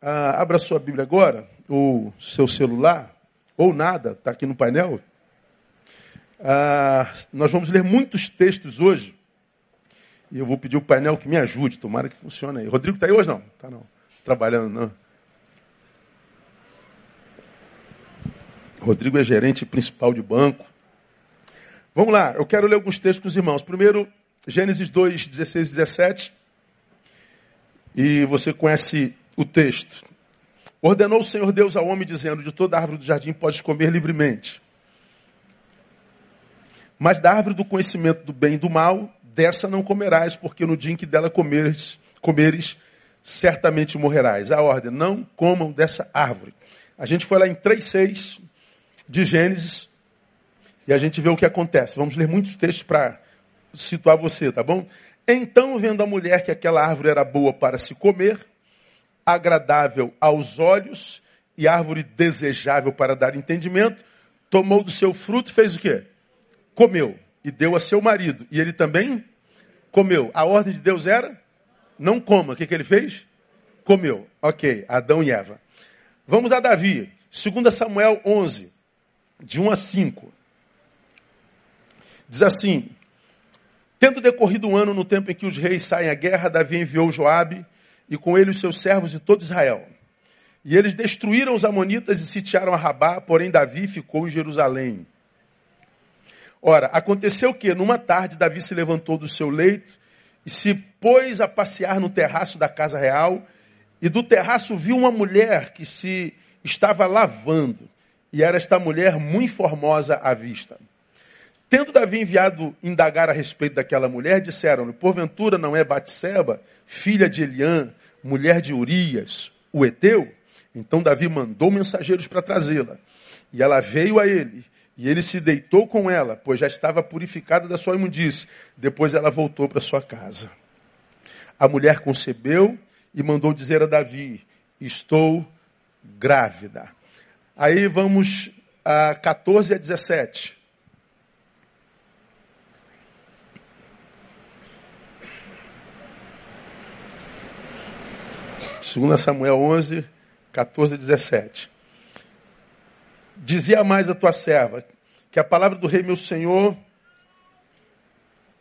Ah, abra sua Bíblia agora, ou seu celular, ou nada, está aqui no painel. Ah, nós vamos ler muitos textos hoje. E eu vou pedir o painel que me ajude, tomara que funcione aí. Rodrigo está aí hoje não? Está não. Trabalhando não. Rodrigo é gerente principal de banco. Vamos lá, eu quero ler alguns textos com os irmãos. Primeiro, Gênesis 2, 16 e 17. E você conhece o texto. Ordenou o Senhor Deus ao homem, dizendo: De toda árvore do jardim podes comer livremente. Mas da árvore do conhecimento do bem e do mal, dessa não comerás, porque no dia em que dela comeres, comeres certamente morrerás. A ordem: não comam dessa árvore. A gente foi lá em 3,6 de Gênesis e a gente vê o que acontece. Vamos ler muitos textos para situar você, tá bom? Então, vendo a mulher que aquela árvore era boa para se comer, agradável aos olhos e árvore desejável para dar entendimento, tomou do seu fruto e fez o quê? Comeu e deu a seu marido. E ele também comeu. A ordem de Deus era: não coma. O que, que ele fez? Comeu. Ok, Adão e Eva. Vamos a Davi. 2 Samuel 11, de 1 a 5. Diz assim: Tendo decorrido um ano no tempo em que os reis saem à guerra, Davi enviou Joabe e com ele os seus servos e todo Israel. E eles destruíram os amonitas e sitiaram a Rabá, porém Davi ficou em Jerusalém. Ora, aconteceu que numa tarde Davi se levantou do seu leito e se pôs a passear no terraço da casa real, e do terraço viu uma mulher que se estava lavando, e era esta mulher muito formosa à vista. Tendo Davi enviado indagar a respeito daquela mulher, disseram-lhe: Porventura não é Batseba, filha de Eliã, mulher de Urias, o Eteu? Então Davi mandou mensageiros para trazê-la. E ela veio a ele, e ele se deitou com ela, pois já estava purificada da sua imundície. Depois ela voltou para sua casa. A mulher concebeu e mandou dizer a Davi: Estou grávida. Aí vamos a 14 a 17. 2 Samuel 11, 14 e 17. Dizia mais a tua serva, que a palavra do rei meu senhor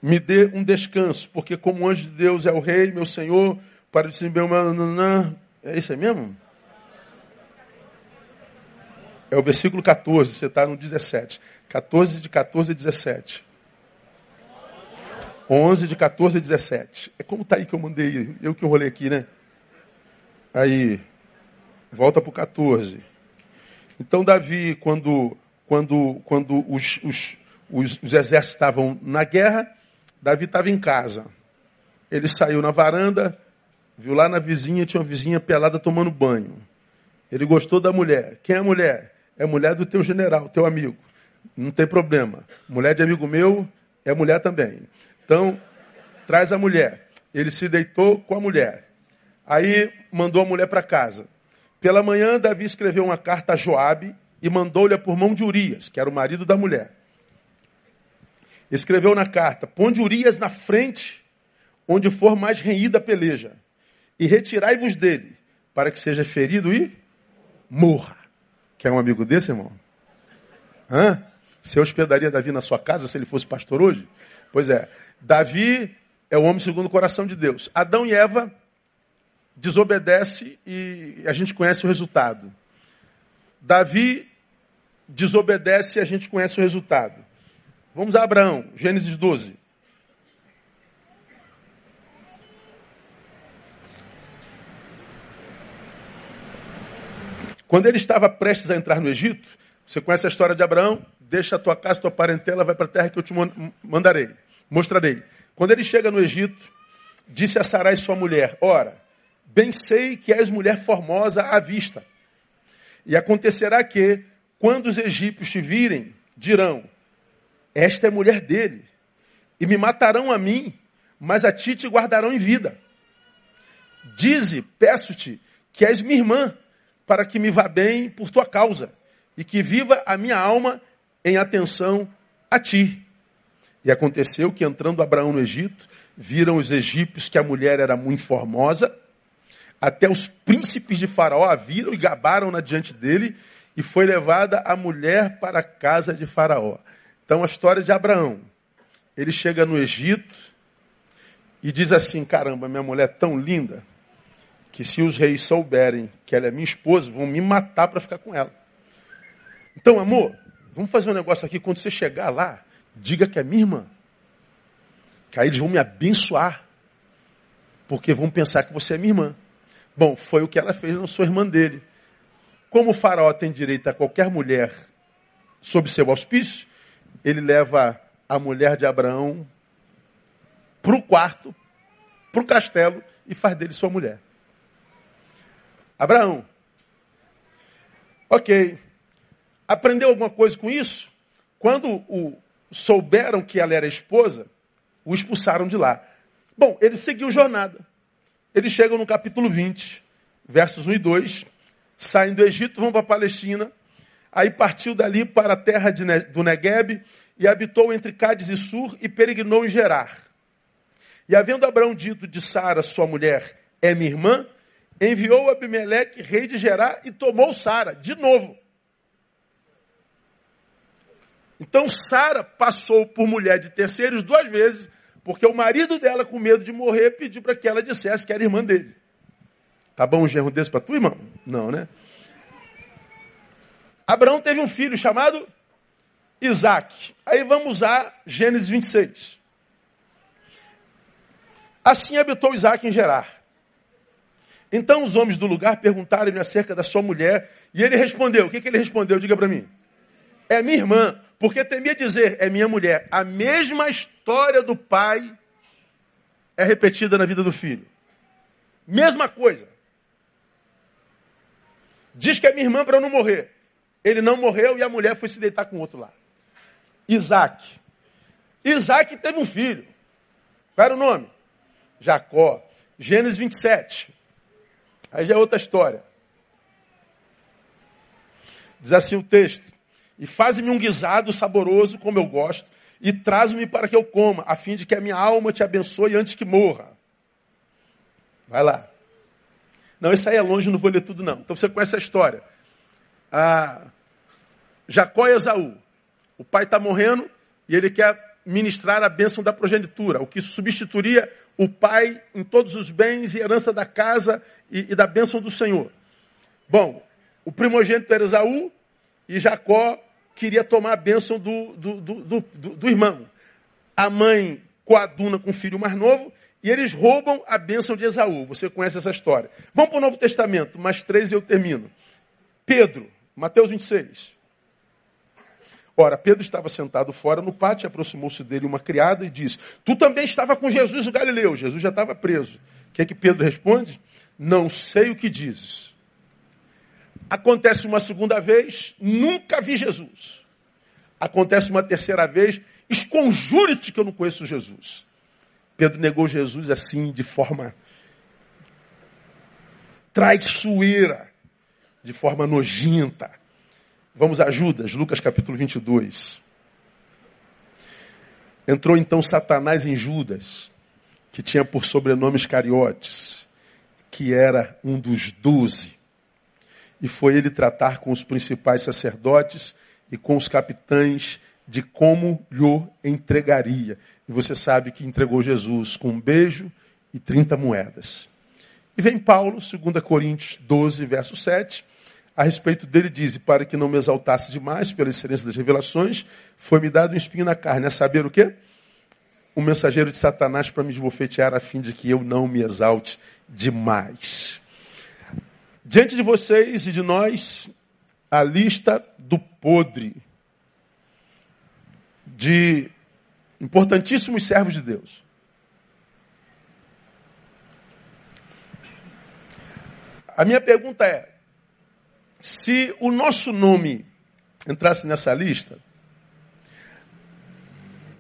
me dê um descanso, porque como anjo de Deus é o rei, meu senhor, para dizer meu é isso aí mesmo? É o versículo 14, você está no 17. 14 de 14 e 17. 11 de 14 e 17. É como está aí que eu mandei, eu que rolei aqui, né? Aí, volta para o 14. Então, Davi, quando, quando, quando os, os, os, os exércitos estavam na guerra, Davi estava em casa. Ele saiu na varanda, viu lá na vizinha, tinha uma vizinha pelada tomando banho. Ele gostou da mulher. Quem é a mulher? É a mulher do teu general, teu amigo. Não tem problema. Mulher de amigo meu é mulher também. Então, traz a mulher. Ele se deitou com a mulher. Aí mandou a mulher para casa. Pela manhã, Davi escreveu uma carta a Joabe e mandou-lhe por mão de Urias, que era o marido da mulher. Escreveu na carta: Ponde Urias na frente, onde for mais renhida a peleja, e retirai-vos dele, para que seja ferido e morra. Quer um amigo desse, irmão? Hã? Você hospedaria Davi na sua casa se ele fosse pastor hoje? Pois é, Davi é o homem segundo o coração de Deus. Adão e Eva desobedece e a gente conhece o resultado. Davi desobedece e a gente conhece o resultado. Vamos a Abraão, Gênesis 12. Quando ele estava prestes a entrar no Egito, você conhece a história de Abraão? Deixa a tua casa, tua parentela, vai para a terra que eu te mandarei, mostrarei. Quando ele chega no Egito, disse a Sarai, sua mulher: Ora, Bem sei que és mulher formosa à vista. E acontecerá que, quando os egípcios te virem, dirão: Esta é mulher dele. E me matarão a mim, mas a ti te guardarão em vida. Dize, peço-te, que és minha irmã, para que me vá bem por tua causa, e que viva a minha alma em atenção a ti. E aconteceu que, entrando Abraão no Egito, viram os egípcios que a mulher era muito formosa Até os príncipes de Faraó a viram e gabaram-na diante dele, e foi levada a mulher para a casa de Faraó. Então, a história de Abraão. Ele chega no Egito e diz assim: Caramba, minha mulher é tão linda que se os reis souberem que ela é minha esposa, vão me matar para ficar com ela. Então, amor, vamos fazer um negócio aqui. Quando você chegar lá, diga que é minha irmã. Que aí eles vão me abençoar. Porque vão pensar que você é minha irmã. Bom, foi o que ela fez, não sou irmã dele. Como o faraó tem direito a qualquer mulher sob seu auspício, ele leva a mulher de Abraão para o quarto, para o castelo e faz dele sua mulher. Abraão. Ok. Aprendeu alguma coisa com isso? Quando o, souberam que ela era esposa, o expulsaram de lá. Bom, ele seguiu jornada. Eles chegam no capítulo 20, versos 1 e 2, saem do Egito, vão para a Palestina, aí partiu dali para a terra de, do Negueb e habitou entre Cádiz e Sur e peregrinou em Gerar. E havendo Abraão dito de Sara, sua mulher, é minha irmã, enviou Abimeleque, rei de Gerar, e tomou Sara, de novo. Então Sara passou por mulher de terceiros duas vezes, porque o marido dela, com medo de morrer, pediu para que ela dissesse que era irmã dele. Tá bom um genro desse para tu, irmão? Não, né? Abraão teve um filho chamado Isaac. Aí vamos a Gênesis 26. Assim habitou Isaac em Gerar. Então os homens do lugar perguntaram-lhe acerca da sua mulher, e ele respondeu: O que, que ele respondeu? Diga para mim. É minha irmã, porque temia dizer, é minha mulher. A mesma história do pai é repetida na vida do filho. Mesma coisa. Diz que é minha irmã para eu não morrer. Ele não morreu e a mulher foi se deitar com outro lá. Isaac. Isaac teve um filho. Qual era o nome? Jacó. Gênesis 27. Aí já é outra história. Diz assim o texto: E faz-me um guisado saboroso, como eu gosto, e traz-me para que eu coma, a fim de que a minha alma te abençoe antes que morra. Vai lá. Não, isso aí é longe, não vou ler tudo, não. Então você conhece a história. Ah, Jacó e Esaú. O pai está morrendo e ele quer ministrar a bênção da progenitura, o que substituiria o pai em todos os bens e herança da casa e, e da bênção do Senhor. Bom, o primogênito era Esaú e Jacó queria tomar a bênção do, do, do, do, irmão. A mãe coaduna com o filho mais novo e eles roubam a bênção de Esaú. Você conhece essa história. Vamos para o Novo Testamento, mais três e eu termino. Pedro, Mateus 26. Ora, Pedro estava sentado fora no pátio, aproximou-se dele uma criada e disse: Tu também estava com Jesus o Galileu. Jesus já estava preso. O que é que Pedro responde? Não sei o que dizes. Acontece uma segunda vez, nunca vi Jesus. Acontece uma terceira vez, esconjure-te que eu não conheço Jesus. Pedro negou Jesus assim, de forma traiçoeira, de forma nojenta. Vamos a Judas, Lucas capítulo 22. Entrou então Satanás em Judas, que tinha por sobrenome Iscariotes, que era um dos doze. E foi ele tratar com os principais sacerdotes e com os capitães de como lhe entregaria. E você sabe que entregou Jesus com um beijo e 30 moedas. E vem Paulo, 2 Coríntios 12, verso 7, a respeito dele diz: Para que não me exaltasse demais pela excelência das revelações, foi-me dado um espinho na carne. A saber o quê? Um mensageiro de Satanás para me esbofetear, a fim de que eu não me exalte demais. Diante de vocês e de nós, a lista do podre de importantíssimos servos de Deus. A minha pergunta é: se o nosso nome entrasse nessa lista,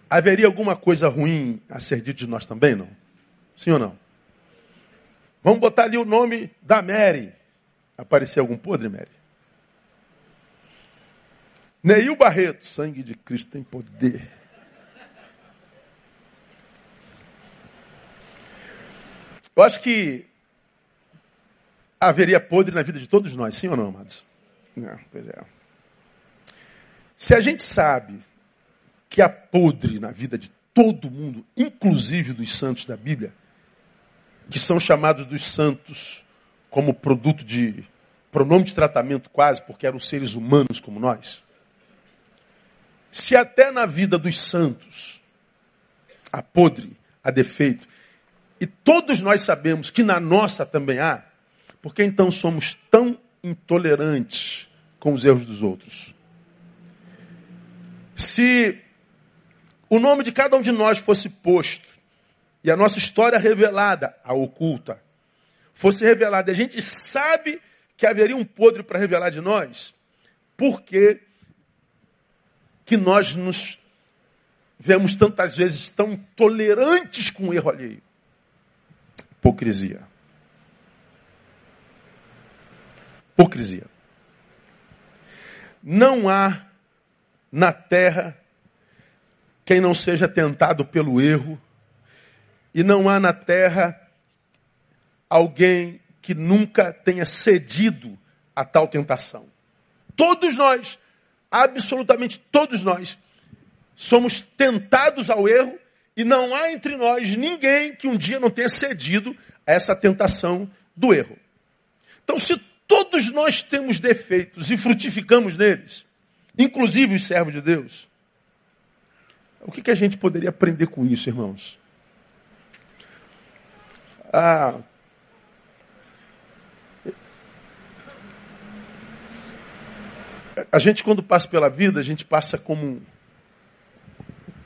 haveria alguma coisa ruim a ser dito de nós também, não? Sim ou não? Vamos botar ali o nome da Mary. Aparecer algum podre, Mary? Neil Barreto, sangue de Cristo tem poder. Eu acho que haveria podre na vida de todos nós, sim ou não, amados? Não, pois é. Se a gente sabe que há podre na vida de todo mundo, inclusive dos santos da Bíblia, que são chamados dos santos como produto de pronome de tratamento quase, porque eram seres humanos como nós. Se até na vida dos santos há podre, há defeito, e todos nós sabemos que na nossa também há, por que então somos tão intolerantes com os erros dos outros? Se o nome de cada um de nós fosse posto e a nossa história revelada, a oculta, fosse revelada, a gente sabe que haveria um podre para revelar de nós, porque que nós nos vemos tantas vezes tão tolerantes com o erro alheio? Hipocrisia. Hipocrisia. Não há na terra quem não seja tentado pelo erro, e não há na terra alguém que nunca tenha cedido a tal tentação. Todos nós, absolutamente todos nós, somos tentados ao erro e não há entre nós ninguém que um dia não tenha cedido a essa tentação do erro. Então, se todos nós temos defeitos e frutificamos neles, inclusive os servos de Deus, o que, que a gente poderia aprender com isso, irmãos? Ah, a gente, quando passa pela vida, a gente passa como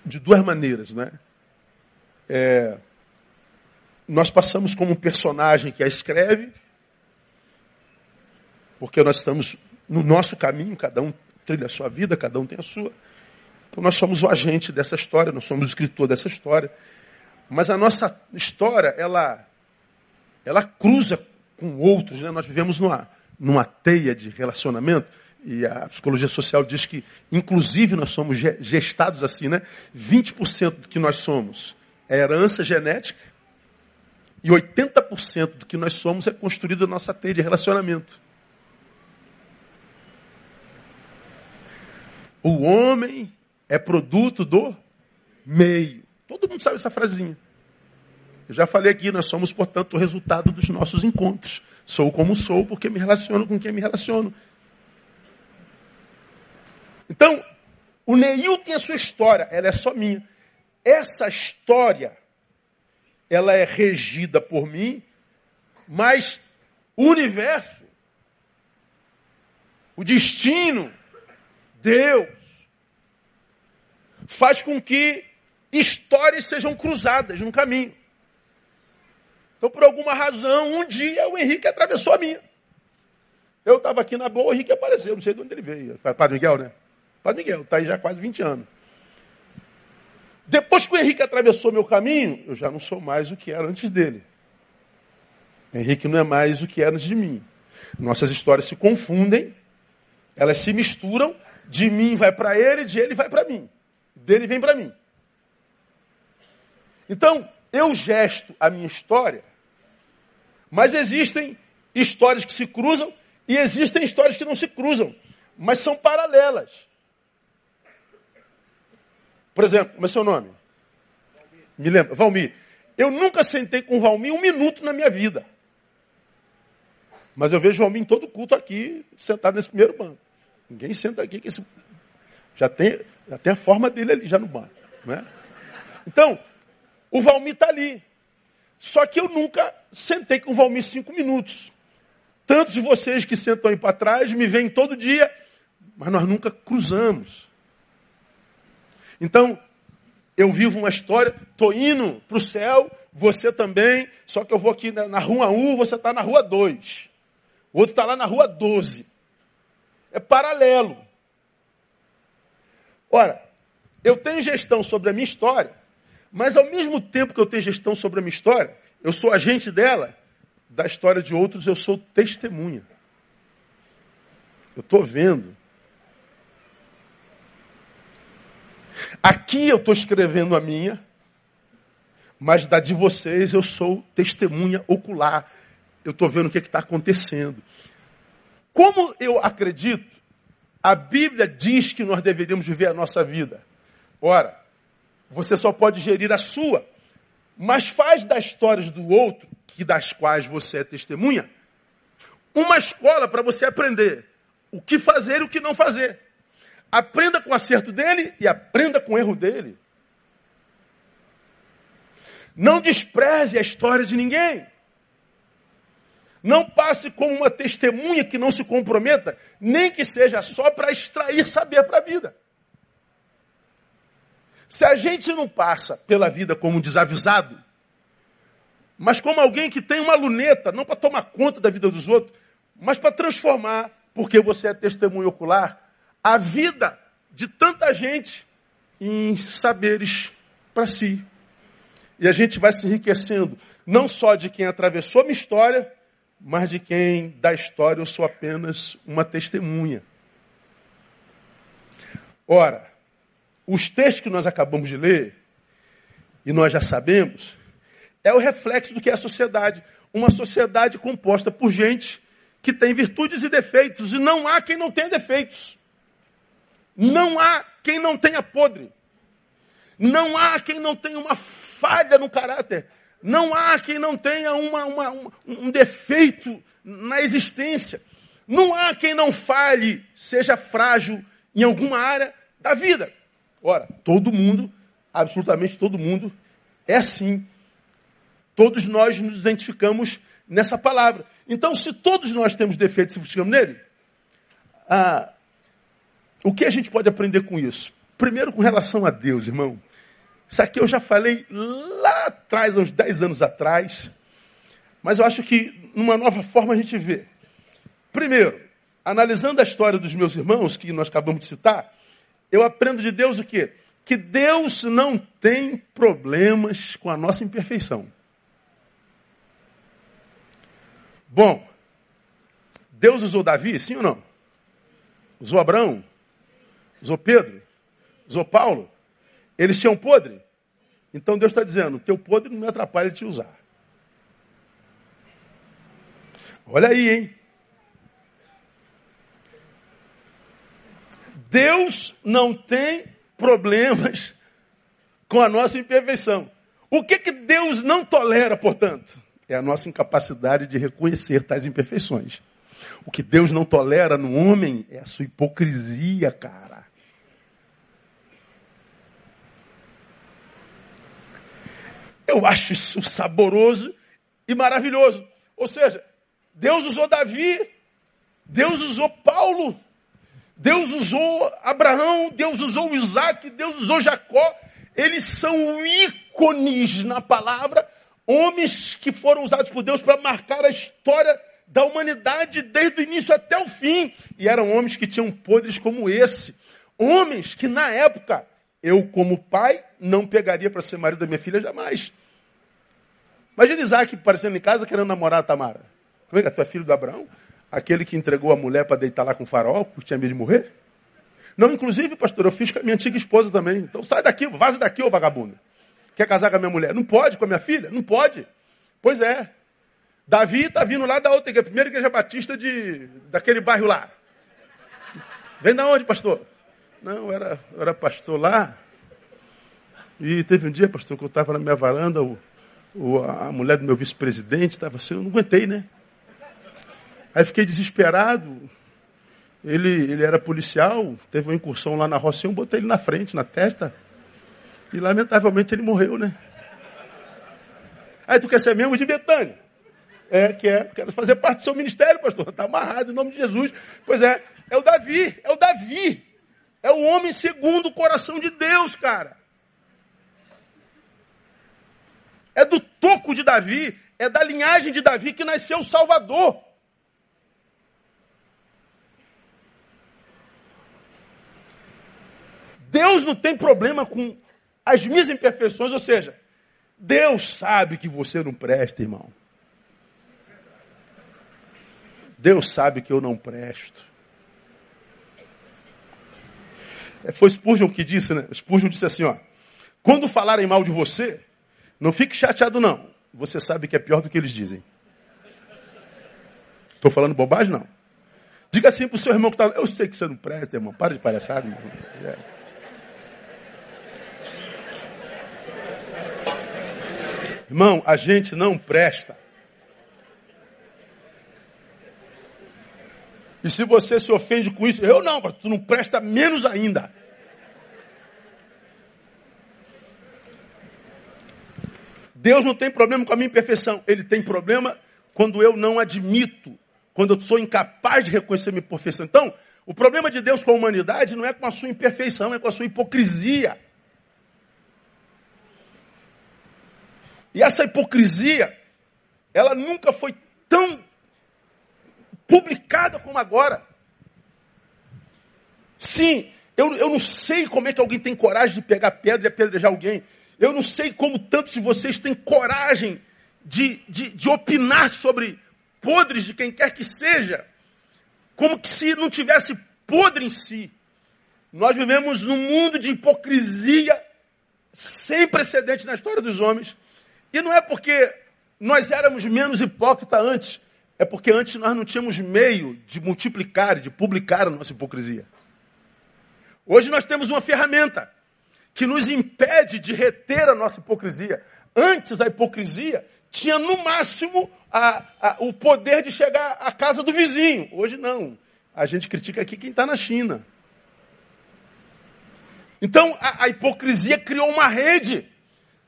de duas maneiras, né? É, nós passamos como um personagem que a escreve, porque nós estamos no nosso caminho, cada um trilha a sua vida, cada um tem a sua. Então nós somos o agente dessa história, nós somos o escritor dessa história. Mas a nossa história, ela, ela cruza com outros. Né? Nós vivemos numa, numa teia de relacionamento. E a psicologia social diz que, inclusive, nós somos gestados assim, né? 20% do que nós somos é herança genética e 80% do que nós somos é construído na nossa teia de relacionamento. O homem é produto do meio. Todo mundo sabe essa frasinha. Eu já falei aqui, nós somos, portanto, o resultado dos nossos encontros. Sou como sou porque me relaciono com quem me relaciono. Então, o Neil tem a sua história, ela é só minha. Essa história, ela é regida por mim, mas o universo, o destino, Deus, faz com que histórias sejam cruzadas no caminho. Então, por alguma razão, um dia o Henrique atravessou a minha. Eu estava aqui na boa, o Henrique apareceu, não sei de onde ele veio. Padre Miguel, né? Padre Miguel, está aí já há quase 20 anos. Depois que o Henrique atravessou meu caminho, eu já não sou mais o que era antes dele. Henrique não é mais o que era antes de mim. Nossas histórias se confundem, elas se misturam, de mim vai para ele, de ele vai para mim dele vem para mim. Então, eu gesto a minha história, mas existem histórias que se cruzam e existem histórias que não se cruzam, mas são paralelas. Por exemplo, como é seu nome? Valmir. Me lembra? Valmir. Eu nunca sentei com o Valmir um minuto na minha vida. Mas eu vejo o Valmir em todo culto aqui, sentado nesse primeiro banco. Ninguém senta aqui que esse já tem, já tem a forma dele ali, já no banco. Né? Então, o Valmir está ali. Só que eu nunca sentei com o Valmir cinco minutos. Tantos de vocês que sentam aí para trás me veem todo dia, mas nós nunca cruzamos. Então, eu vivo uma história, estou indo para o céu, você também, só que eu vou aqui na, na rua 1, você está na rua 2. O outro está lá na rua 12. É paralelo. Ora, eu tenho gestão sobre a minha história, mas ao mesmo tempo que eu tenho gestão sobre a minha história, eu sou agente dela, da história de outros eu sou testemunha. Eu estou vendo. Aqui eu estou escrevendo a minha, mas da de vocês eu sou testemunha ocular. eu estou vendo o que está acontecendo. Como eu acredito, a Bíblia diz que nós deveríamos viver a nossa vida. Ora, você só pode gerir a sua, mas faz das histórias do outro, que das quais você é testemunha, uma escola para você aprender o que fazer e o que não fazer. Aprenda com o acerto dele e aprenda com o erro dele. Não despreze a história de ninguém. Não passe como uma testemunha que não se comprometa, nem que seja só para extrair saber para a vida. Se a gente não passa pela vida como um desavisado, mas como alguém que tem uma luneta, não para tomar conta da vida dos outros, mas para transformar, porque você é testemunho ocular, a vida de tanta gente em saberes para si. E a gente vai se enriquecendo, não só de quem atravessou a minha história, mas de quem da história eu sou apenas uma testemunha. Ora, os textos que nós acabamos de ler, e nós já sabemos, é o reflexo do que é a sociedade. Uma sociedade composta por gente que tem virtudes e defeitos, e não há quem não tenha defeitos. Não há quem não tenha podre. Não há quem não tenha uma falha no caráter. Não há quem não tenha uma, uma, um defeito na existência. Não há quem não falhe, seja frágil em alguma área da vida. Ora, todo mundo, absolutamente todo mundo, é assim. Todos nós nos identificamos nessa palavra. Então, se todos nós temos defeitos e se buscamos nele, ah, o que a gente pode aprender com isso? Primeiro, com relação a Deus, irmão. Isso aqui eu já falei lá atrás, uns 10 anos atrás, mas eu acho que numa nova forma a gente vê. Primeiro, analisando a história dos meus irmãos, que nós acabamos de citar, eu aprendo de Deus o quê? Que Deus não tem problemas com a nossa imperfeição. Bom, Deus usou Davi, sim ou não? Usou Abraão? Usou Pedro? Usou Paulo? Eles tinham podre? Então Deus está dizendo: teu podre não me atrapalha de te usar. Olha aí, hein? Deus não tem problemas com a nossa imperfeição. O que, que Deus não tolera, portanto? É a nossa incapacidade de reconhecer tais imperfeições. O que Deus não tolera no homem é a sua hipocrisia, cara. Eu acho isso saboroso e maravilhoso. Ou seja, Deus usou Davi, Deus usou Paulo, Deus usou Abraão, Deus usou Isaac, Deus usou Jacó. Eles são ícones na palavra, homens que foram usados por Deus para marcar a história da humanidade desde o início até o fim. E eram homens que tinham podres como esse. Homens que na época eu, como pai, não pegaria para ser marido da minha filha jamais. Imagina Isaac aparecendo em casa querendo namorar a Tamara. Como é que é? Tu é filho do Abraão? Aquele que entregou a mulher para deitar lá com o farol, porque tinha medo de morrer? Não, inclusive, pastor, eu fiz com a minha antiga esposa também. Então sai daqui, vaza daqui, ô vagabundo. Quer casar com a minha mulher? Não pode com a minha filha? Não pode. Pois é. Davi está vindo lá da outra igreja, primeira igreja batista de, daquele bairro lá. Vem da onde, pastor? Não, era, era pastor lá. E teve um dia, pastor, que eu estava na minha varanda, o, a mulher do meu vice-presidente estava assim, eu não aguentei, né? Aí fiquei desesperado. Ele, ele era policial, teve uma incursão lá na roça, eu botei ele na frente, na testa. E lamentavelmente ele morreu, né? Aí tu quer ser membro de Betânia? É, quer, quero fazer parte do seu ministério, pastor. Está amarrado em nome de Jesus. Pois é, é o Davi, é o Davi. É o homem segundo o coração de Deus, cara. É do toco de Davi, é da linhagem de Davi que nasceu o Salvador. Deus não tem problema com as minhas imperfeições, ou seja, Deus sabe que você não presta, irmão. Deus sabe que eu não presto. É, foi Spurgeon que disse, né? Spurgeon disse assim, ó. Quando falarem mal de você, não fique chateado, não. Você sabe que é pior do que eles dizem. Estou falando bobagem, não. Diga assim para o seu irmão que está. Eu sei que você não presta, irmão. Para de palhaçada, irmão. É. Irmão, a gente não presta. E se você se ofende com isso, eu não, tu não presta menos ainda. Deus não tem problema com a minha imperfeição. Ele tem problema quando eu não admito, quando eu sou incapaz de reconhecer minha imperfeição. Então, o problema de Deus com a humanidade não é com a sua imperfeição, é com a sua hipocrisia. E essa hipocrisia, ela nunca foi tão publicada como agora. Sim, eu, eu não sei como é que alguém tem coragem de pegar pedra e apedrejar alguém. Eu não sei como tantos de vocês têm coragem de, de, de opinar sobre podres de quem quer que seja, como que se não tivesse podre em si. Nós vivemos num mundo de hipocrisia sem precedente na história dos homens. E não é porque nós éramos menos hipócritas antes, é porque antes nós não tínhamos meio de multiplicar, de publicar a nossa hipocrisia. Hoje nós temos uma ferramenta que nos impede de reter a nossa hipocrisia. Antes, a hipocrisia tinha no máximo a, a, o poder de chegar à casa do vizinho. Hoje não. A gente critica aqui quem está na China. Então, a, a, hipocrisia criou uma rede,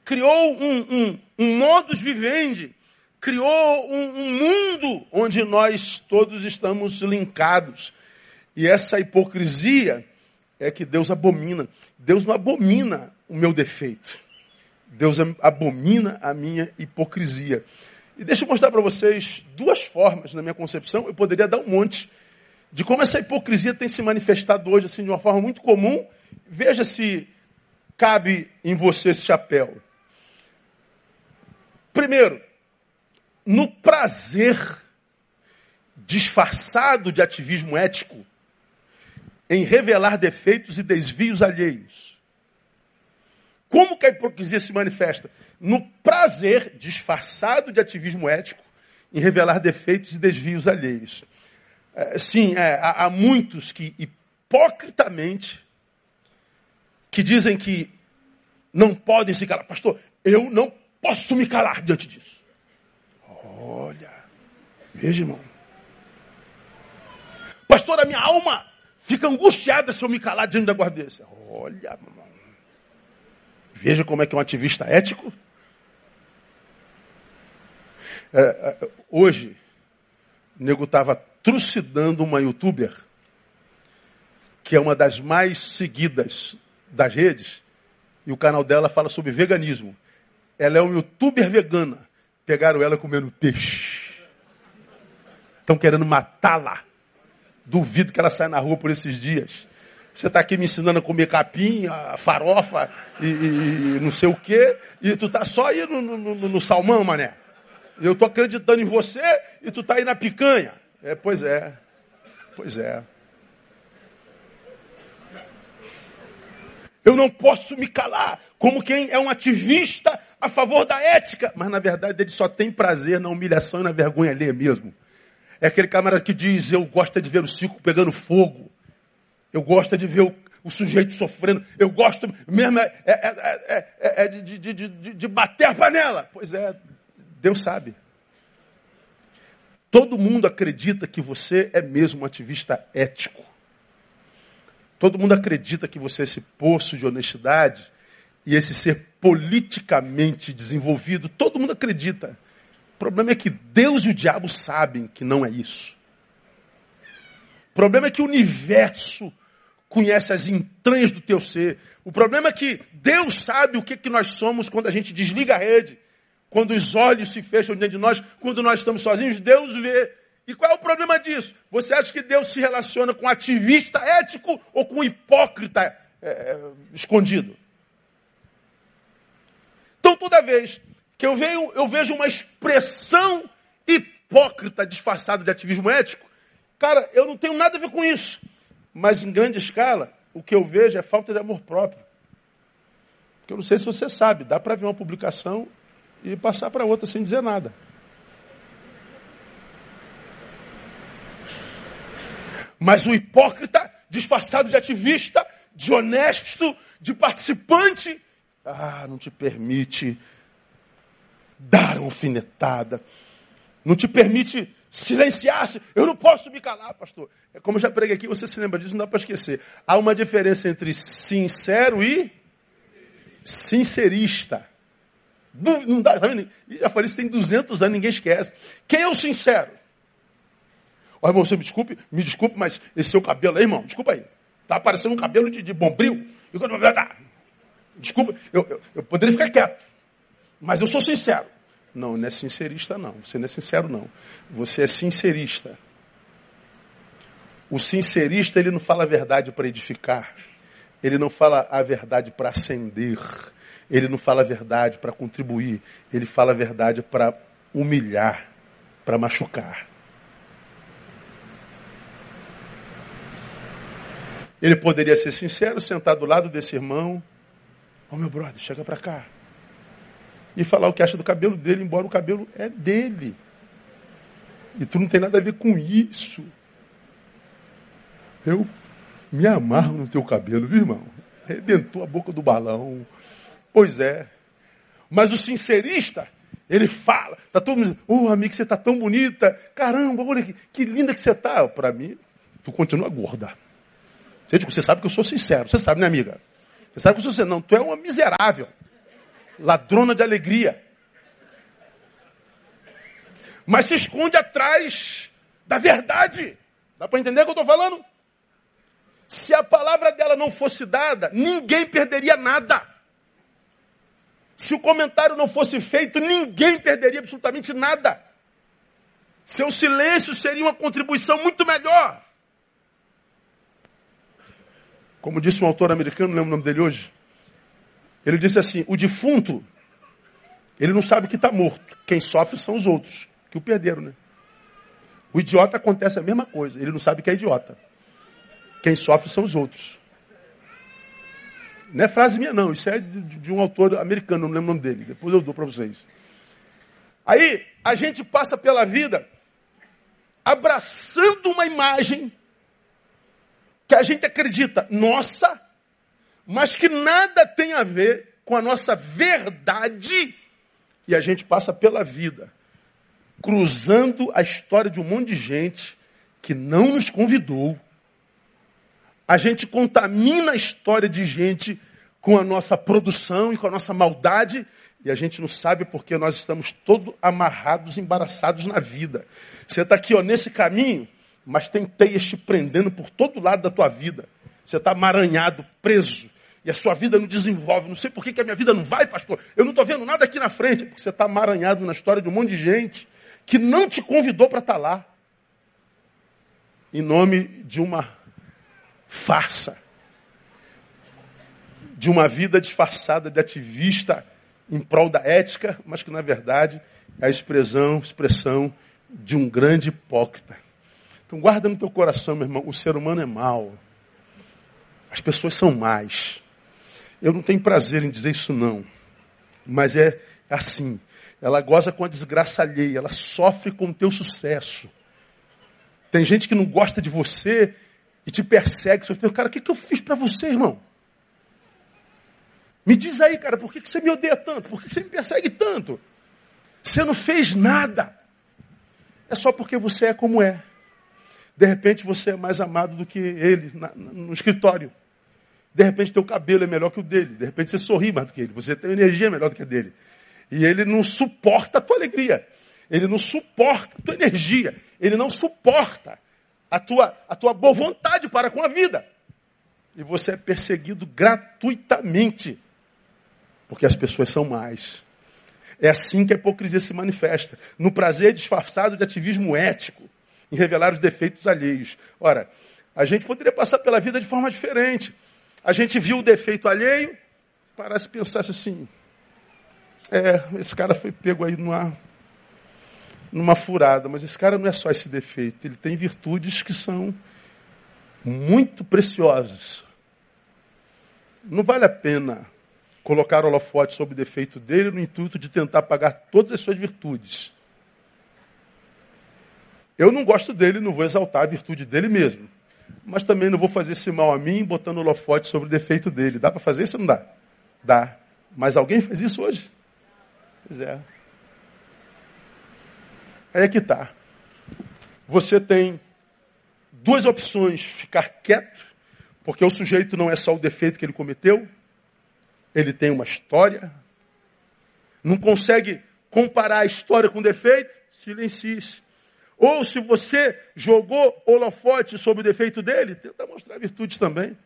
criou um, um, um modus vivendi, criou um, um mundo onde nós todos estamos linkados. E essa hipocrisia é que Deus abomina. Deus não abomina o meu defeito. Deus abomina a minha hipocrisia. E deixa eu mostrar para vocês duas formas, na minha concepção, eu poderia dar um monte, de como essa hipocrisia tem se manifestado hoje assim, de uma forma muito comum. Veja se cabe em você esse chapéu. Primeiro, no prazer disfarçado de ativismo ético, em revelar defeitos e desvios alheios. Como que a hipocrisia se manifesta? No prazer disfarçado de ativismo ético em revelar defeitos e desvios alheios. É, sim, é, há, há muitos que hipocritamente que dizem que não podem se calar. Pastor, eu não posso me calar diante disso. Olha, veja, irmão. Pastor, a minha alma fica angustiada se eu me calar diante da guarda Olha, mamãe. Veja como é que é um ativista ético. É, é, hoje, o nego estava trucidando uma youtuber, que é uma das mais seguidas das redes, e o canal dela fala sobre veganismo. Ela é uma youtuber vegana. Pegaram ela comendo peixe. Estão querendo matá-la. Duvido que ela saia na rua por esses dias. Você está aqui me ensinando a comer capim, a farofa e, e, não sei o quê, e tu tá só aí no, no, no, no salmão, mané. Eu tô acreditando em você e tu tá aí na picanha. É, pois é. Pois é. Eu não posso me calar como quem é um ativista a favor da ética, mas na verdade ele só tem prazer na humilhação e na vergonha alheia mesmo. É aquele camarada que diz: Eu gosto de ver o circo pegando fogo. Eu gosto de ver o, o sujeito sofrendo. Eu gosto mesmo é, é, é, é de, de, de, de bater a panela. Pois é, Deus sabe. Todo mundo acredita que você é mesmo um ativista ético. Todo mundo acredita que você é esse poço de honestidade e esse ser politicamente desenvolvido. Todo mundo acredita. O problema é que Deus e o diabo sabem que não é isso. O problema é que o universo conhece as entranhas do teu ser. O problema é que Deus sabe o que, que nós somos quando a gente desliga a rede, quando os olhos se fecham diante de nós, quando nós estamos sozinhos, Deus vê. E qual é o problema disso? Você acha que Deus se relaciona com ativista ético ou com hipócrita é, escondido? Então, toda vez que eu, eu vejo uma expressão hipócrita disfarçada de ativismo ético, cara, eu não tenho nada a ver com isso. Mas em grande escala, o que eu vejo é falta de amor próprio. Porque eu não sei se você sabe, dá para ver uma publicação e passar para outra sem dizer nada. Mas o hipócrita, disfarçado de ativista, de honesto, de participante, ah, não te permite dar uma alfinetada, não te permite silenciar-se. Eu não posso me calar, pastor. É como eu já preguei aqui, você se lembra disso, não dá para esquecer. Há uma diferença entre sincero e sincerista. Não dá, tá vendo? Já falei isso tem 200 anos, ninguém esquece. Quem é o sincero? Ó, irmão, você me desculpe, me desculpe, mas esse seu cabelo aí, irmão, desculpa aí. Tá parecendo um cabelo de, de bombril. Desculpa, eu, eu, eu poderia ficar quieto. Mas eu sou sincero. Não, não é sincerista, não. Você não é sincero, não. Você é sincerista. O sincerista, ele não fala a verdade para edificar. Ele não fala a verdade para acender. Ele não fala a verdade para contribuir. Ele fala a verdade para humilhar, para machucar. Ele poderia ser sincero, sentar do lado desse irmão. Ô oh, meu brother, chega para cá e falar o que acha do cabelo dele, embora o cabelo é dele. E tu não tem nada a ver com isso. Eu me amarro no teu cabelo, viu, irmão? Rebentou a boca do balão. Pois é. Mas o sincerista, ele fala, tá todo mundo, ô oh, amigo, você tá tão bonita. Caramba, olha que, que linda que você tá. Para mim, tu continua gorda. Você sabe que eu sou sincero. Você sabe, né, amiga? Você sabe que eu sou sincero. Não, tu é uma miserável ladrona de alegria. Mas se esconde atrás da verdade. Dá para entender o que eu estou falando? Se a palavra dela não fosse dada, ninguém perderia nada. Se o comentário não fosse feito, ninguém perderia absolutamente nada. Seu silêncio seria uma contribuição muito melhor. Como disse um autor americano, lembro o nome dele hoje. Ele disse assim: o defunto, ele não sabe que está morto. Quem sofre são os outros, que o perderam, né? O idiota acontece a mesma coisa. Ele não sabe que é idiota. Quem sofre são os outros. Não é frase minha, não. Isso é de, de um autor americano, não lembro o nome dele. Depois eu dou para vocês. Aí, a gente passa pela vida abraçando uma imagem que a gente acredita nossa, mas que nada tem a ver com a nossa verdade, e a gente passa pela vida cruzando a história de um monte de gente que não nos convidou. A gente contamina a história de gente com a nossa produção e com a nossa maldade, e a gente não sabe porque nós estamos todos amarrados, embaraçados na vida. Você está aqui ó, nesse caminho, mas tem teias te prendendo por todo lado da tua vida. Você está amaranhado, preso. E a sua vida não desenvolve. Não sei por que, que a minha vida não vai, pastor. Eu não estou vendo nada aqui na frente. Porque você está amaranhado na história de um monte de gente que não te convidou para estar tá lá. Em nome de uma farsa. De uma vida disfarçada de ativista em prol da ética, mas que na verdade é a expressão, expressão de um grande hipócrita. Então guarda no teu coração, meu irmão, o ser humano é mau. As pessoas são más. Eu não tenho prazer em dizer isso não. Mas é assim. Ela goza com a desgraça alheia, ela sofre com o teu sucesso. Tem gente que não gosta de você e te persegue. Você fala, cara, o que, eu fiz para você, irmão? Me diz aí, cara, por que, você me odeia tanto? Por que, que você me persegue tanto? Você não fez nada. É só porque você é como é. De repente você é mais amado do que ele na, no escritório. De repente teu cabelo é melhor que o dele. De repente você sorri mais do que ele. Você tem energia melhor do que a dele. E ele não suporta a tua alegria. Ele não suporta a tua energia. Ele não suporta a tua, a tua boa vontade para com a vida. E você é perseguido gratuitamente. Porque as pessoas são mais. É assim que a hipocrisia se manifesta. No prazer disfarçado de ativismo ético. Em revelar os defeitos alheios. Ora, a gente poderia passar pela vida de forma diferente. A gente viu o defeito alheio, parece pensar assim, é, esse cara foi pego aí numa, numa furada, mas esse cara não é só esse defeito, ele tem virtudes que são muito preciosas. Não vale a pena colocar o holofote sobre o defeito dele no intuito de tentar apagar todas as suas virtudes. Eu não gosto dele, não vou exaltar a virtude dele mesmo. Mas também não vou fazer esse mal a mim botando holofote sobre o defeito dele. Dá para fazer isso ou não dá? Dá. Mas alguém faz isso hoje? Pois é. Aí é que está. Você tem duas opções: ficar quieto, porque o sujeito não é só o defeito que ele cometeu, ele tem uma história. Não consegue comparar a história com o defeito? Silencie-se. Ou se você jogou holofote sobre o defeito dele, tenta mostrar virtudes também.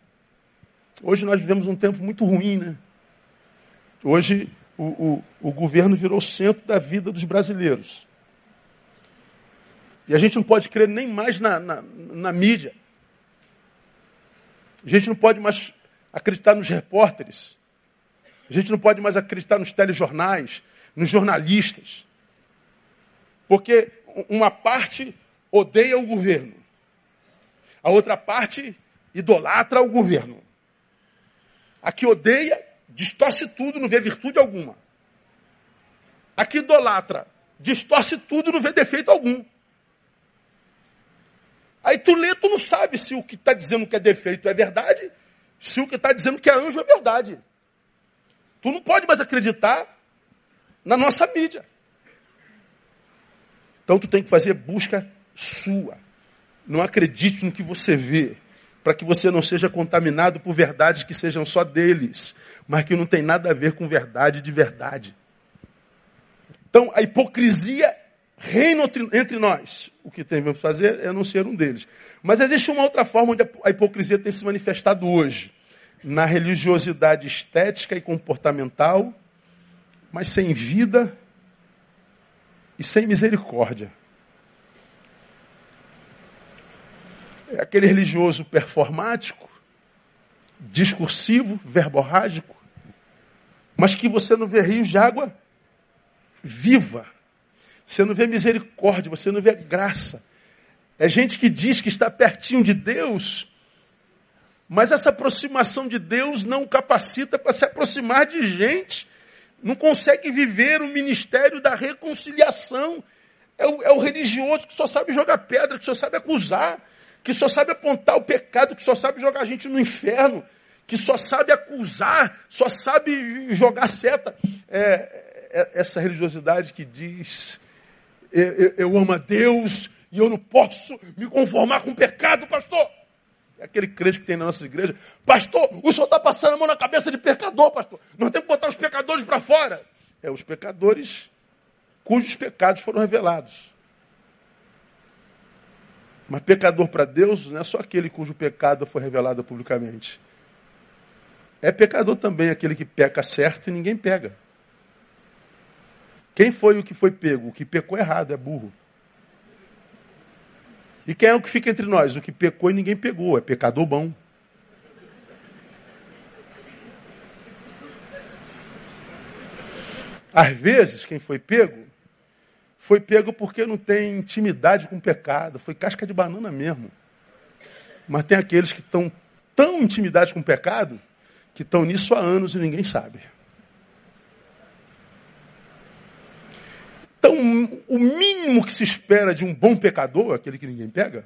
Hoje nós vivemos um tempo muito ruim, né? Hoje o, o, o governo virou o centro da vida dos brasileiros. E a gente não pode crer nem mais na, na, na mídia. A gente não pode mais acreditar nos repórteres. A gente não pode mais acreditar nos telejornais, nos jornalistas. Porque uma parte odeia o governo, a outra parte idolatra o governo. A que odeia, distorce tudo, não vê virtude alguma. A que idolatra, distorce tudo, não vê defeito algum. Aí tu lê, tu não sabe se o que está dizendo que é defeito é verdade, se o que está dizendo que é anjo é verdade. Tu não pode mais acreditar na nossa mídia. Então tu tem que fazer busca sua. Não acredite no que você vê, para que você não seja contaminado por verdades que sejam só deles, mas que não tem nada a ver com verdade de verdade. Então a hipocrisia reina entre nós. O que devemos fazer é não ser um deles. Mas existe uma outra forma onde a hipocrisia tem se manifestado hoje. Na religiosidade estética e comportamental, mas sem vida e sem misericórdia. É aquele religioso performático, discursivo, verborrágico, mas que você não vê rios de água viva. Você não vê misericórdia, você não vê graça. É gente que diz que está pertinho de Deus, mas essa aproximação de Deus não capacita para se aproximar de gente não consegue viver o ministério da reconciliação. É o, é o, religioso que só sabe jogar pedra, que só sabe acusar, que só sabe apontar o pecado, que só sabe jogar a gente no inferno, que só sabe acusar, só sabe jogar seta. É, é essa religiosidade que diz: eu, eu amo a Deus e eu não posso me conformar com o pecado, pastor. Aquele crente que tem na nossa igreja. Pastor, o senhor está passando a mão na cabeça de pecador, pastor. Nós temos que botar os pecadores para fora. É, os pecadores cujos pecados foram revelados. Mas pecador para Deus não é só aquele cujo pecado foi revelado publicamente. É pecador também aquele que peca certo e ninguém pega. Quem foi o que foi pego? O que pecou errado, é burro. E quem é o que fica entre nós? O que pecou e ninguém pegou, é pecador bom. Às vezes, quem foi pego, foi pego porque não tem intimidade com o pecado, foi casca de banana mesmo. Mas tem aqueles que estão tão intimidados com o pecado, que estão nisso há anos e ninguém sabe. Então, o mínimo que se espera de um bom pecador, aquele que ninguém pega,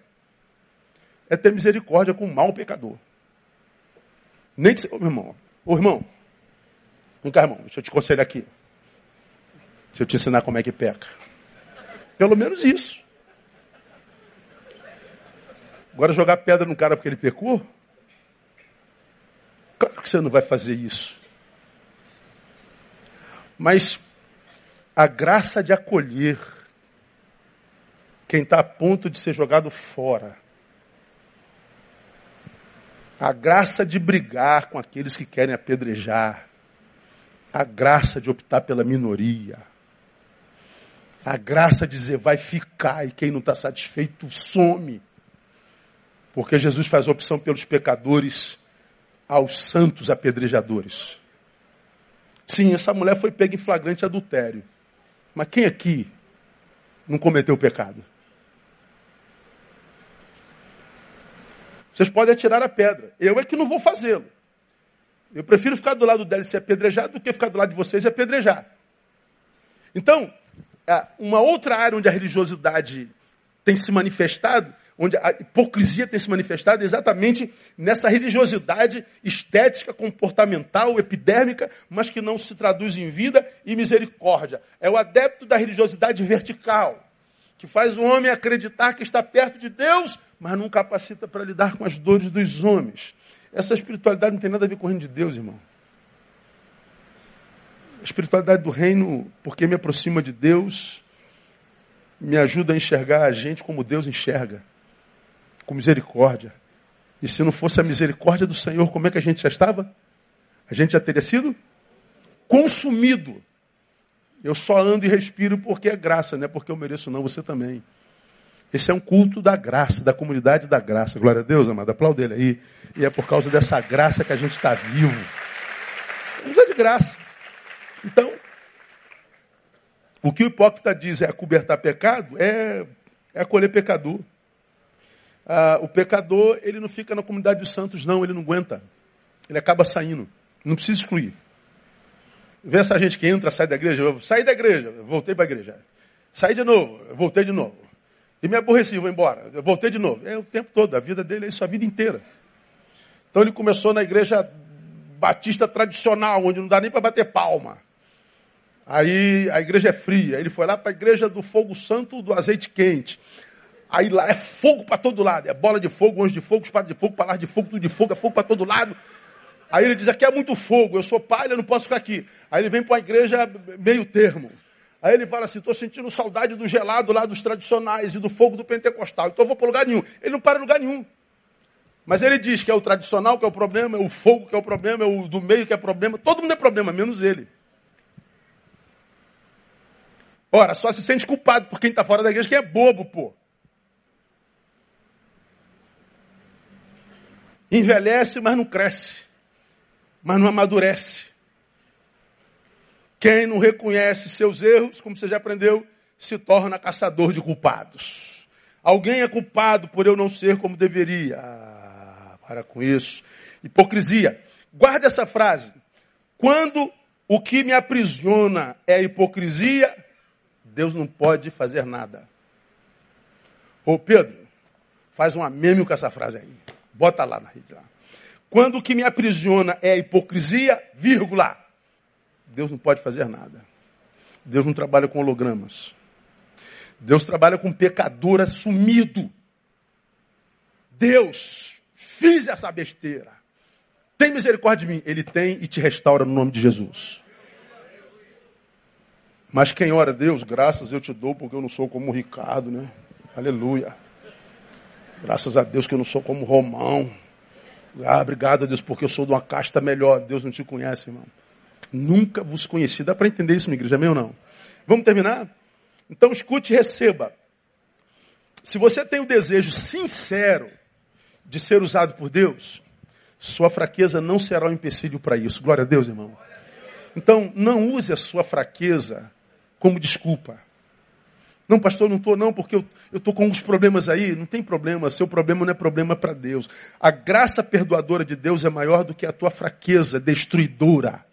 é ter misericórdia com um mau pecador. Nem que. Ô, meu irmão, ô irmão, vem cá, irmão, deixa eu te aconselhar aqui. Se eu te ensinar como é que peca. Pelo menos isso. Agora jogar pedra no cara porque ele pecou? Claro que você não vai fazer isso. Mas a graça de acolher quem está a ponto de ser jogado fora. A graça de brigar com aqueles que querem apedrejar. A graça de optar pela minoria. A graça de dizer vai ficar e quem não está satisfeito some. Porque Jesus faz opção pelos pecadores aos santos apedrejadores. Sim, essa mulher foi pega em flagrante adultério. Mas quem aqui não cometeu pecado? Vocês podem atirar a pedra. Eu é que não vou fazê-lo. Eu prefiro ficar do lado dela e ser apedrejado do que ficar do lado de vocês e apedrejar. Então, uma outra área onde a religiosidade tem se manifestado, onde a hipocrisia tem se manifestado, exatamente nessa religiosidade estética, comportamental, epidérmica, mas que não se traduz em vida e misericórdia. É o adepto da religiosidade vertical, que faz o homem acreditar que está perto de Deus, mas não capacita para lidar com as dores dos homens. Essa espiritualidade não tem nada a ver com o reino de Deus, irmão. A espiritualidade do reino, porque me aproxima de Deus, me ajuda a enxergar a gente como Deus enxerga, com misericórdia. E se não fosse a misericórdia do Senhor, como é que a gente já estava? A gente já teria sido consumido. Eu só ando e respiro porque é graça, não é porque eu mereço, não, você também. Esse é um culto da graça, da comunidade da graça. Glória a Deus, amado. Aplauda ele aí. E é por causa dessa graça que a gente está vivo. Usa de graça. Então, o que o hipócrita diz é acobertar pecado, é, é acolher pecador. Ah, o pecador, ele não fica na comunidade dos santos, não, ele não aguenta. Ele acaba saindo. Não precisa excluir. Vê essa gente que entra, sai da igreja, eu saí da igreja, voltei para a igreja. Saí de novo, voltei de novo. E me aborreci, vou embora. Eu voltei de novo. É o tempo todo, a vida dele é isso a vida inteira. Então ele começou na igreja batista tradicional, onde não dá nem para bater palma. Aí a igreja é fria. Ele foi lá para a igreja do fogo santo do azeite quente. Aí lá é fogo para todo lado. É bola de fogo, anjo de fogo, espada de fogo, palavra de fogo, tudo de fogo, é fogo para todo lado. Aí ele diz: aqui é muito fogo, eu sou palha, não posso ficar aqui. Aí ele vem para uma igreja meio termo. Aí ele fala assim: estou sentindo saudade do gelado lá dos tradicionais e do fogo do pentecostal. Então eu vou para lugar nenhum. Ele não para em lugar nenhum. Mas ele diz que é o tradicional que é o problema, é o fogo que é o problema, é o do meio que é problema. Todo mundo é problema, menos ele. Ora, só se sente culpado por quem está fora da igreja, que é bobo, pô. Envelhece, mas não cresce. Mas não amadurece. Quem não reconhece seus erros, como você já aprendeu, se torna caçador de culpados. Alguém é culpado por eu não ser como deveria. Ah, para com isso. Hipocrisia. Guarde essa frase. Quando o que me aprisiona é hipocrisia, Deus não pode fazer nada. Ô Pedro, faz um amêmio com essa frase aí. Bota lá na rede lá. Quando o que me aprisiona é a hipocrisia, vírgula, Deus não pode fazer nada. Deus não trabalha com hologramas. Deus trabalha com pecador assumido. Deus, fiz essa besteira. Tem misericórdia de mim. Ele tem e te restaura no nome de Jesus. Mas quem ora, Deus, graças eu te dou, porque eu não sou como o Ricardo, né? Aleluia. Graças a Deus que eu não sou como Romão. Ah, obrigado a Deus, porque eu sou de uma casta melhor. Deus não te conhece, irmão. Nunca vos conheci. Dá para entender isso, minha igreja? Amém ou não? Vamos terminar? Então escute e receba. Se você tem o desejo sincero de ser usado por Deus, sua fraqueza não será um empecilho para isso. Glória a Deus, irmão. Então, não use a sua fraqueza como desculpa. Não, pastor, não estou não, porque eu estou com uns problemas aí. Não tem problema, seu problema não é problema para Deus. A graça perdoadora de Deus é maior do que a tua fraqueza destruidora.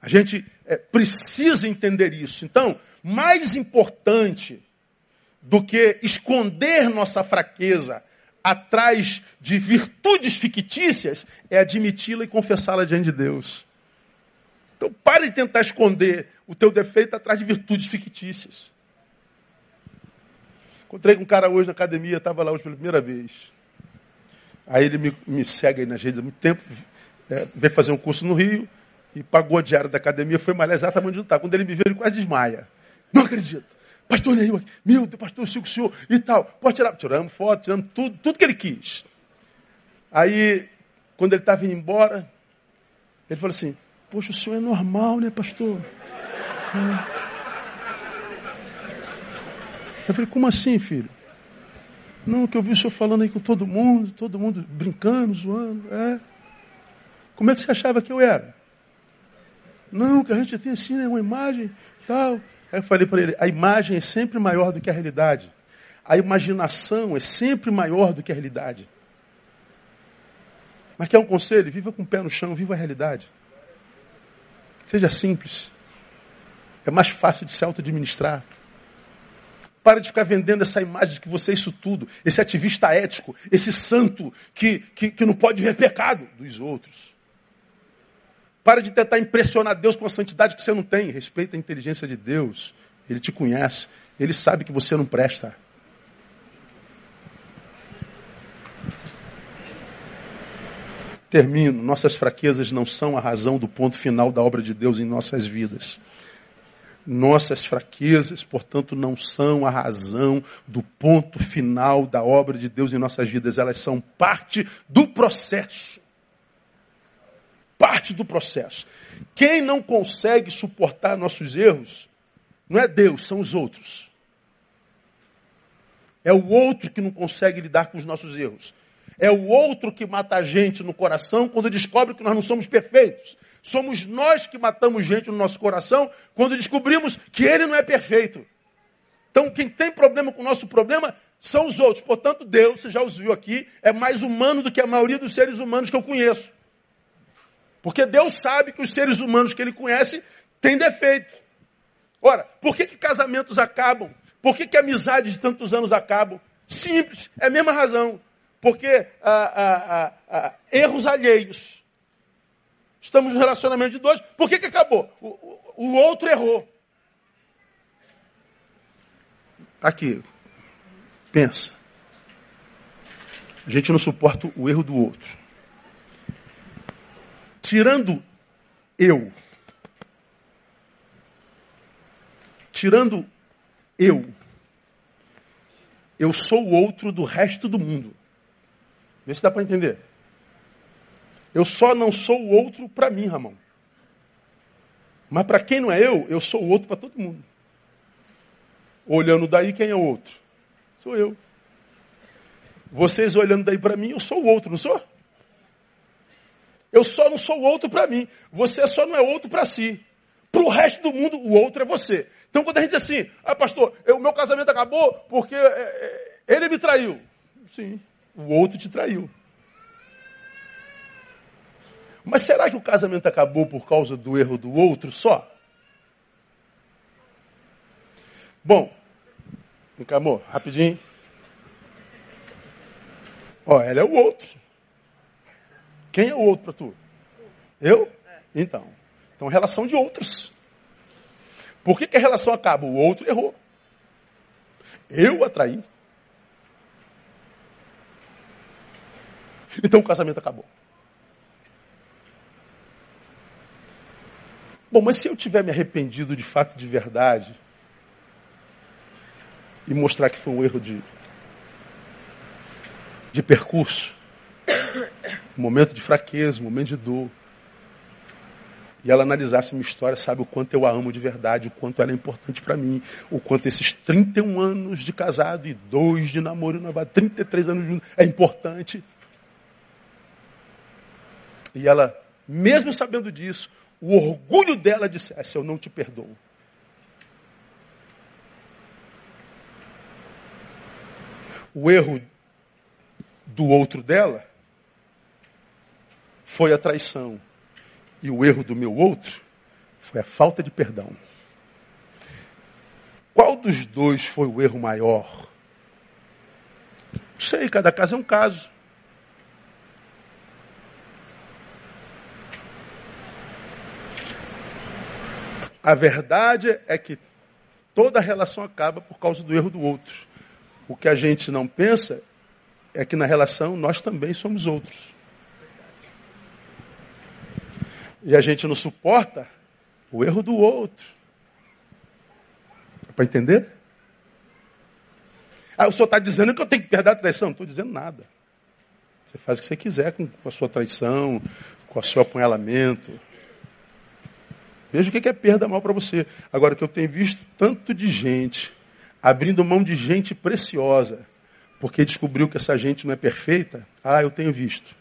A gente é, precisa entender isso. Então, mais importante do que esconder nossa fraqueza atrás de virtudes fictícias é admiti-la e confessá-la diante de Deus. Então pare de tentar esconder o teu defeito atrás de virtudes fictícias. Encontrei com um cara hoje na academia, estava lá hoje pela primeira vez. Aí ele me, me segue aí nas redes há muito tempo, é, veio fazer um curso no Rio e pagou a diária da academia, foi malhar exatamente onde está. Quando ele me viu, ele quase desmaia. Não acredito. Pastor Neil, meu Deus, pastor, eu sigo o senhor e tal. Pode tirar. Tiramos foto, tiramos tudo, tudo que ele quis. Aí, quando ele estava indo embora, ele falou assim, Poxa, o senhor é normal, né, pastor? É. Eu falei, como assim, filho? Não, que eu vi o senhor falando aí com todo mundo, todo mundo brincando, zoando. É. Como é que você achava que eu era? Não, que a gente tem assim, né, uma imagem tal. Aí eu falei para ele, a imagem é sempre maior do que a realidade. A imaginação é sempre maior do que a realidade. Mas quer um conselho? Viva com o pé no chão, viva a realidade. Seja simples. É mais fácil de se auto-administrar. Para de ficar vendendo essa imagem de que você é isso tudo, esse ativista ético, esse santo que, que, que não pode ver pecado dos outros. Para de tentar impressionar Deus com a santidade que você não tem. Respeita a inteligência de Deus. Ele te conhece. Ele sabe que você não presta. Termino. Nossas fraquezas não são a razão do ponto final da obra de Deus em nossas vidas. Nossas fraquezas, portanto, não são a razão do ponto final da obra de Deus em nossas vidas. Elas são parte do processo. Parte do processo. Quem não consegue suportar nossos erros não é Deus, são os outros. É o outro que não consegue lidar com os nossos erros. É o outro que mata a gente no coração quando descobre que nós não somos perfeitos. Somos nós que matamos gente no nosso coração quando descobrimos que ele não é perfeito. Então, quem tem problema com o nosso problema são os outros. Portanto, Deus, você já os viu aqui, é mais humano do que a maioria dos seres humanos que eu conheço. Porque Deus sabe que os seres humanos que ele conhece têm defeito. Ora, por que, que casamentos acabam? Por que, que amizades de tantos anos acabam? Simples, é a mesma razão. Porque ah, ah, ah, erros alheios. Estamos no relacionamento de dois. Por que, que acabou? O, o outro errou. Aqui, pensa. A gente não suporta o erro do outro. Tirando eu, tirando eu, eu sou o outro do resto do mundo. Vê se dá para entender. Eu só não sou o outro para mim, Ramon. Mas para quem não é eu, eu sou o outro para todo mundo. Olhando daí, quem é o outro? Sou eu. Vocês olhando daí para mim, eu sou o outro, não sou? Eu só não sou o outro para mim. Você só não é outro para si. Para o resto do mundo, o outro é você. Então, quando a gente diz assim, ah, pastor, o meu casamento acabou porque é, é, ele me traiu. Sim, o outro te traiu. Mas será que o casamento acabou por causa do erro do outro só? Bom, vem cá, amor, rapidinho. Ó, ela é o outro. Quem é o outro para tu? Eu? Então. Então, relação de outros. Por que, que a relação acaba? O outro errou. Eu atraí. Então o casamento acabou. Bom, mas se eu tiver me arrependido de fato de verdade e mostrar que foi um erro de, de percurso, um momento de fraqueza, um momento de dor, e ela analisasse minha história, sabe o quanto eu a amo de verdade, o quanto ela é importante para mim, o quanto esses 31 anos de casado e dois de namoro e noivado, 33 anos juntos, é importante. E ela, mesmo sabendo disso, o orgulho dela dissesse: Eu não te perdoo. O erro do outro dela foi a traição. E o erro do meu outro foi a falta de perdão. Qual dos dois foi o erro maior? Não sei, cada caso é um caso. A verdade é que toda relação acaba por causa do erro do outro. O que a gente não pensa é que na relação nós também somos outros. E a gente não suporta o erro do outro. É para entender? Ah, o senhor está dizendo que eu tenho que perder a traição? Não estou dizendo nada. Você faz o que você quiser com, a sua traição, com o seu apunhalamento. Veja o que é perda mal para você. Agora, que eu tenho visto tanto de gente abrindo mão de gente preciosa, porque descobriu que essa gente não é perfeita, ah, eu tenho visto.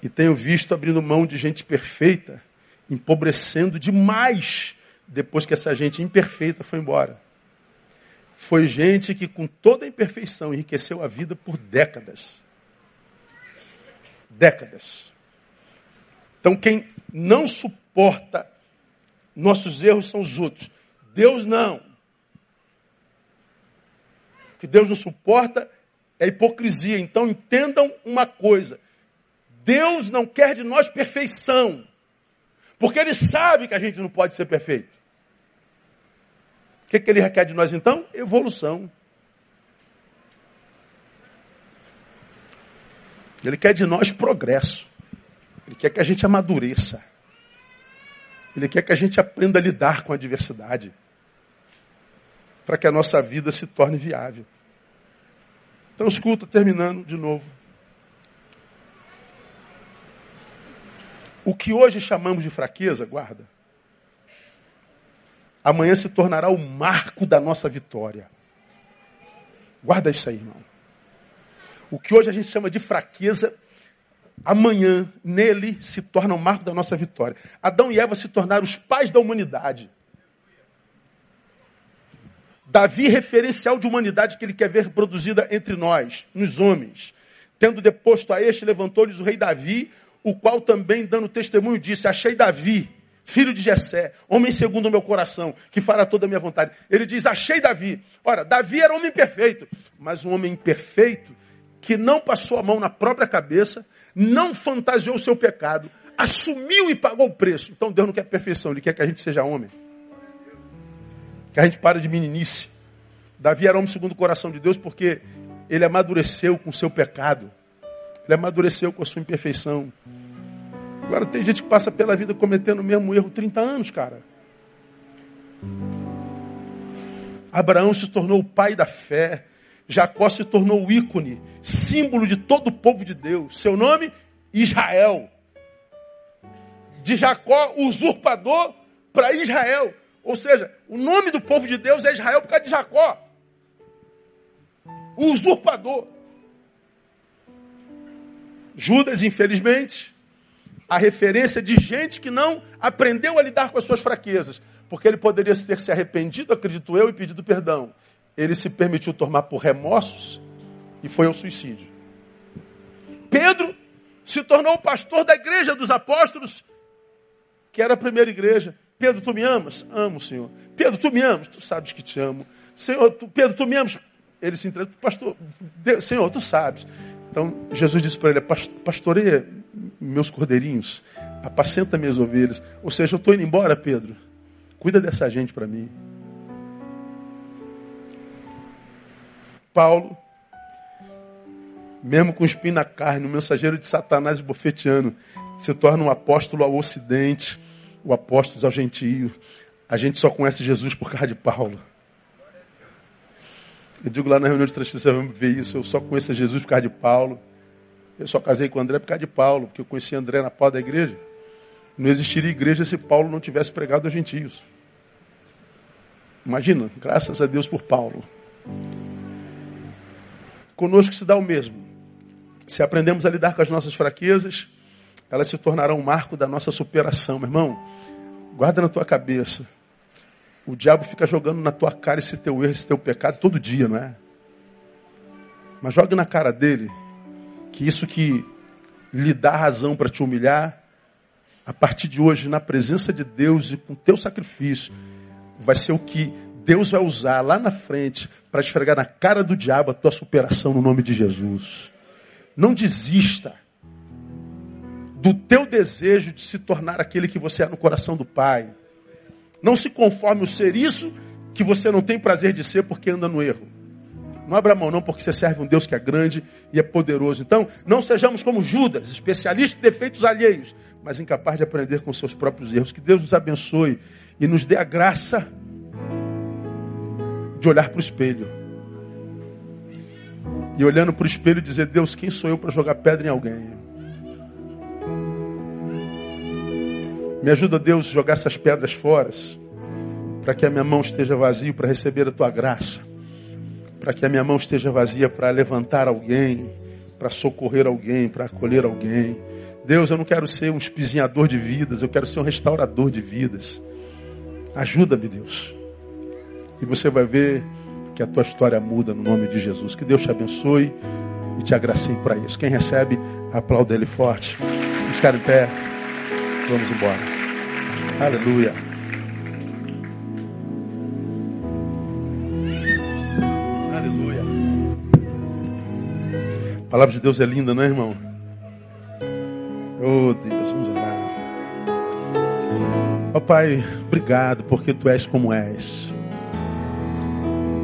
E tenho visto abrindo mão de gente perfeita, empobrecendo demais depois que essa gente imperfeita foi embora. Foi gente que, com toda a imperfeição, enriqueceu a vida por décadas. Décadas. Então, quem não suporta nossos erros são os outros. Deus não. que Deus não suporta é hipocrisia. Então entendam uma coisa: Deus não quer de nós perfeição, porque Ele sabe que a gente não pode ser perfeito. O que, que Ele requer de nós então? Evolução. Ele quer de nós progresso. Ele quer que a gente amadureça. Ele quer que a gente aprenda a lidar com a adversidade. Para que a nossa vida se torne viável. Então, escuta, terminando de novo. O que hoje chamamos de fraqueza, guarda, amanhã se tornará o marco da nossa vitória. Guarda isso aí, irmão. O que hoje a gente chama de fraqueza, amanhã nele se torna o marco da nossa vitória. Adão e Eva se tornaram os pais da humanidade. Davi, referencial de humanidade que ele quer ver produzida entre nós, nos homens. Tendo deposto a este, levantou-lhes o rei Davi, o qual também, dando testemunho, disse: Achei Davi, filho de Jessé, homem segundo o meu coração, que fará toda a minha vontade. Ele diz: Achei Davi. Ora, Davi era homem perfeito, mas um homem imperfeito que não passou a mão na própria cabeça, não fantasiou o seu pecado, assumiu e pagou o preço. Então Deus não quer perfeição, Ele quer que a gente seja homem. Que a gente pare de meninice. Davi era homem segundo o coração de Deus porque ele amadureceu com o seu pecado. Ele amadureceu com a sua imperfeição. Agora tem gente que passa pela vida cometendo o mesmo erro 30 anos, cara. Abraão se tornou o pai da fé. Jacó se tornou o ícone, símbolo de todo o povo de Deus. Seu nome, Israel. De Jacó, usurpador, para Israel. Ou seja, o nome do povo de Deus é Israel por causa de Jacó. O usurpador. Judas, infelizmente, a referência de gente que não aprendeu a lidar com as suas fraquezas. Porque ele poderia ter se arrependido, acredito eu, e pedido perdão ele se permitiu tomar por remorsos e foi ao suicídio. Pedro se tornou pastor da igreja dos apóstolos, que era a primeira igreja. Pedro, tu me amas? Amo, Senhor. Pedro, tu me amas? Tu sabes que te amo. Senhor, tu, Pedro, tu me amas? Ele se entregou, pastor, Deus, Senhor, tu sabes. Então Jesus disse para ele: pastoreia meus cordeirinhos, apacenta minhas ovelhas. Ou seja, eu estou indo embora, Pedro. Cuida dessa gente para mim. Paulo, mesmo com espinho na carne, um mensageiro de Satanás e bofeteano, se torna um apóstolo ao ocidente, o apóstolo ao gentio. A gente só conhece Jesus por causa de Paulo. Eu digo lá na reunião de transferência, vamos ver isso. Eu só conheço Jesus por causa de Paulo. Eu só casei com André por causa de Paulo, porque eu conheci André na pau da igreja. Não existiria igreja se Paulo não tivesse pregado aos gentios. Imagina, graças a Deus por Paulo. Conosco se dá o mesmo. Se aprendemos a lidar com as nossas fraquezas, elas se tornarão um marco da nossa superação. Meu irmão, guarda na tua cabeça. O diabo fica jogando na tua cara esse teu erro, esse teu pecado todo dia, não é? Mas jogue na cara dele que isso que lhe dá razão para te humilhar, a partir de hoje, na presença de Deus e com teu sacrifício, vai ser o que Deus vai usar lá na frente para esfregar na cara do diabo a tua superação no nome de Jesus. Não desista do teu desejo de se tornar aquele que você é no coração do Pai. Não se conforme o ser isso que você não tem prazer de ser porque anda no erro. Não abra mão não, porque você serve um Deus que é grande e é poderoso. Então, não sejamos como Judas, especialistas em defeitos alheios, mas incapaz de aprender com seus próprios erros. Que Deus nos abençoe e nos dê a graça de olhar para o espelho. E olhando para o espelho dizer: Deus, quem sou eu para jogar pedra em alguém? Me ajuda, Deus, a jogar essas pedras fora, para que a minha mão esteja vazia para receber a tua graça, para que a minha mão esteja vazia para levantar alguém, para socorrer alguém, para acolher alguém. Deus, eu não quero ser um espizinhador de vidas, eu quero ser um restaurador de vidas. Ajuda-me, Deus. E você vai ver que a tua história muda no nome de Jesus. Que Deus te abençoe e te agracie para isso. Quem recebe, aplauda ele forte. Vamos ficar em pé. Vamos embora. Aleluia. Aleluia. palavra de Deus é linda, não é, irmão? Oh, Deus, vamos orar. Ó oh, Pai, obrigado porque tu és como és.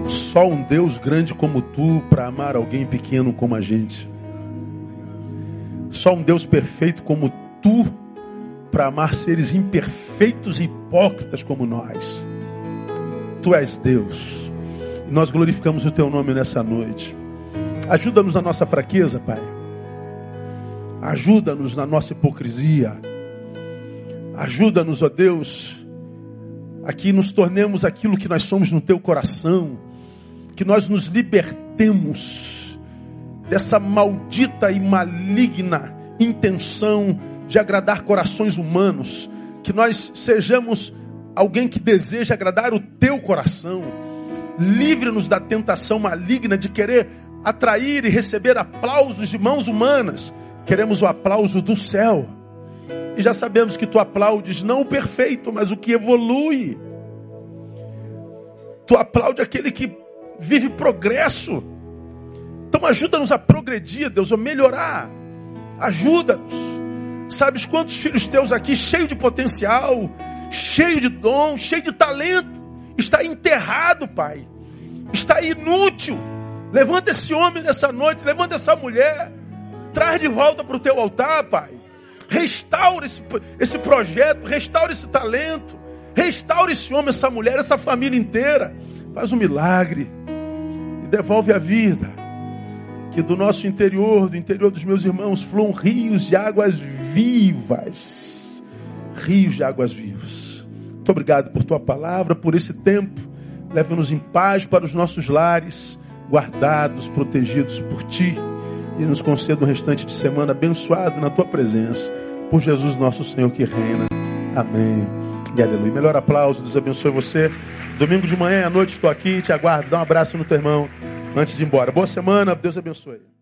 Só um Deus grande como tu para amar alguém pequeno como a gente. Só um Deus perfeito como tu para amar seres imperfeitos e hipócritas como nós. Tu és Deus. Nós glorificamos o teu nome nessa noite. Ajuda-nos na nossa fraqueza, Pai. Ajuda-nos na nossa hipocrisia. Ajuda-nos, ó Deus, a que nos tornemos aquilo que nós somos no teu coração. Que nós nos libertemos dessa maldita e maligna intenção de agradar corações humanos. Que nós sejamos alguém que deseja agradar o teu coração. Livre-nos da tentação maligna de querer atrair e receber aplausos de mãos humanas. Queremos o aplauso do céu. E já sabemos que tu aplaudes não o perfeito, mas o que evolui. Tu aplaude aquele que vive progresso. Então ajuda-nos a progredir, Deus, a melhorar. Ajuda-nos. Sabes quantos filhos teus aqui, cheio de potencial, cheio de dom, cheio de talento, está enterrado, Pai. Está inútil Levanta esse homem nessa noite, levanta essa mulher, traz de volta para o teu altar, Pai. Restaura esse, esse projeto, restaura esse talento, restaura esse homem, essa mulher, essa família inteira. Faz um milagre e devolve a vida. Que do nosso interior, do interior dos meus irmãos, fluam rios de águas vivas. Rios de águas vivas. Muito obrigado por tua palavra, por esse tempo. Leva-nos em paz para os nossos lares guardados, protegidos por Ti. E nos conceda um restante de semana abençoado na Tua presença. Por Jesus nosso Senhor que reina. Amém. E aleluia. Melhor aplauso, Deus abençoe você. Domingo de manhã à noite estou aqui, te aguardo. Dá um abraço no teu irmão antes de ir embora. Boa semana, Deus abençoe.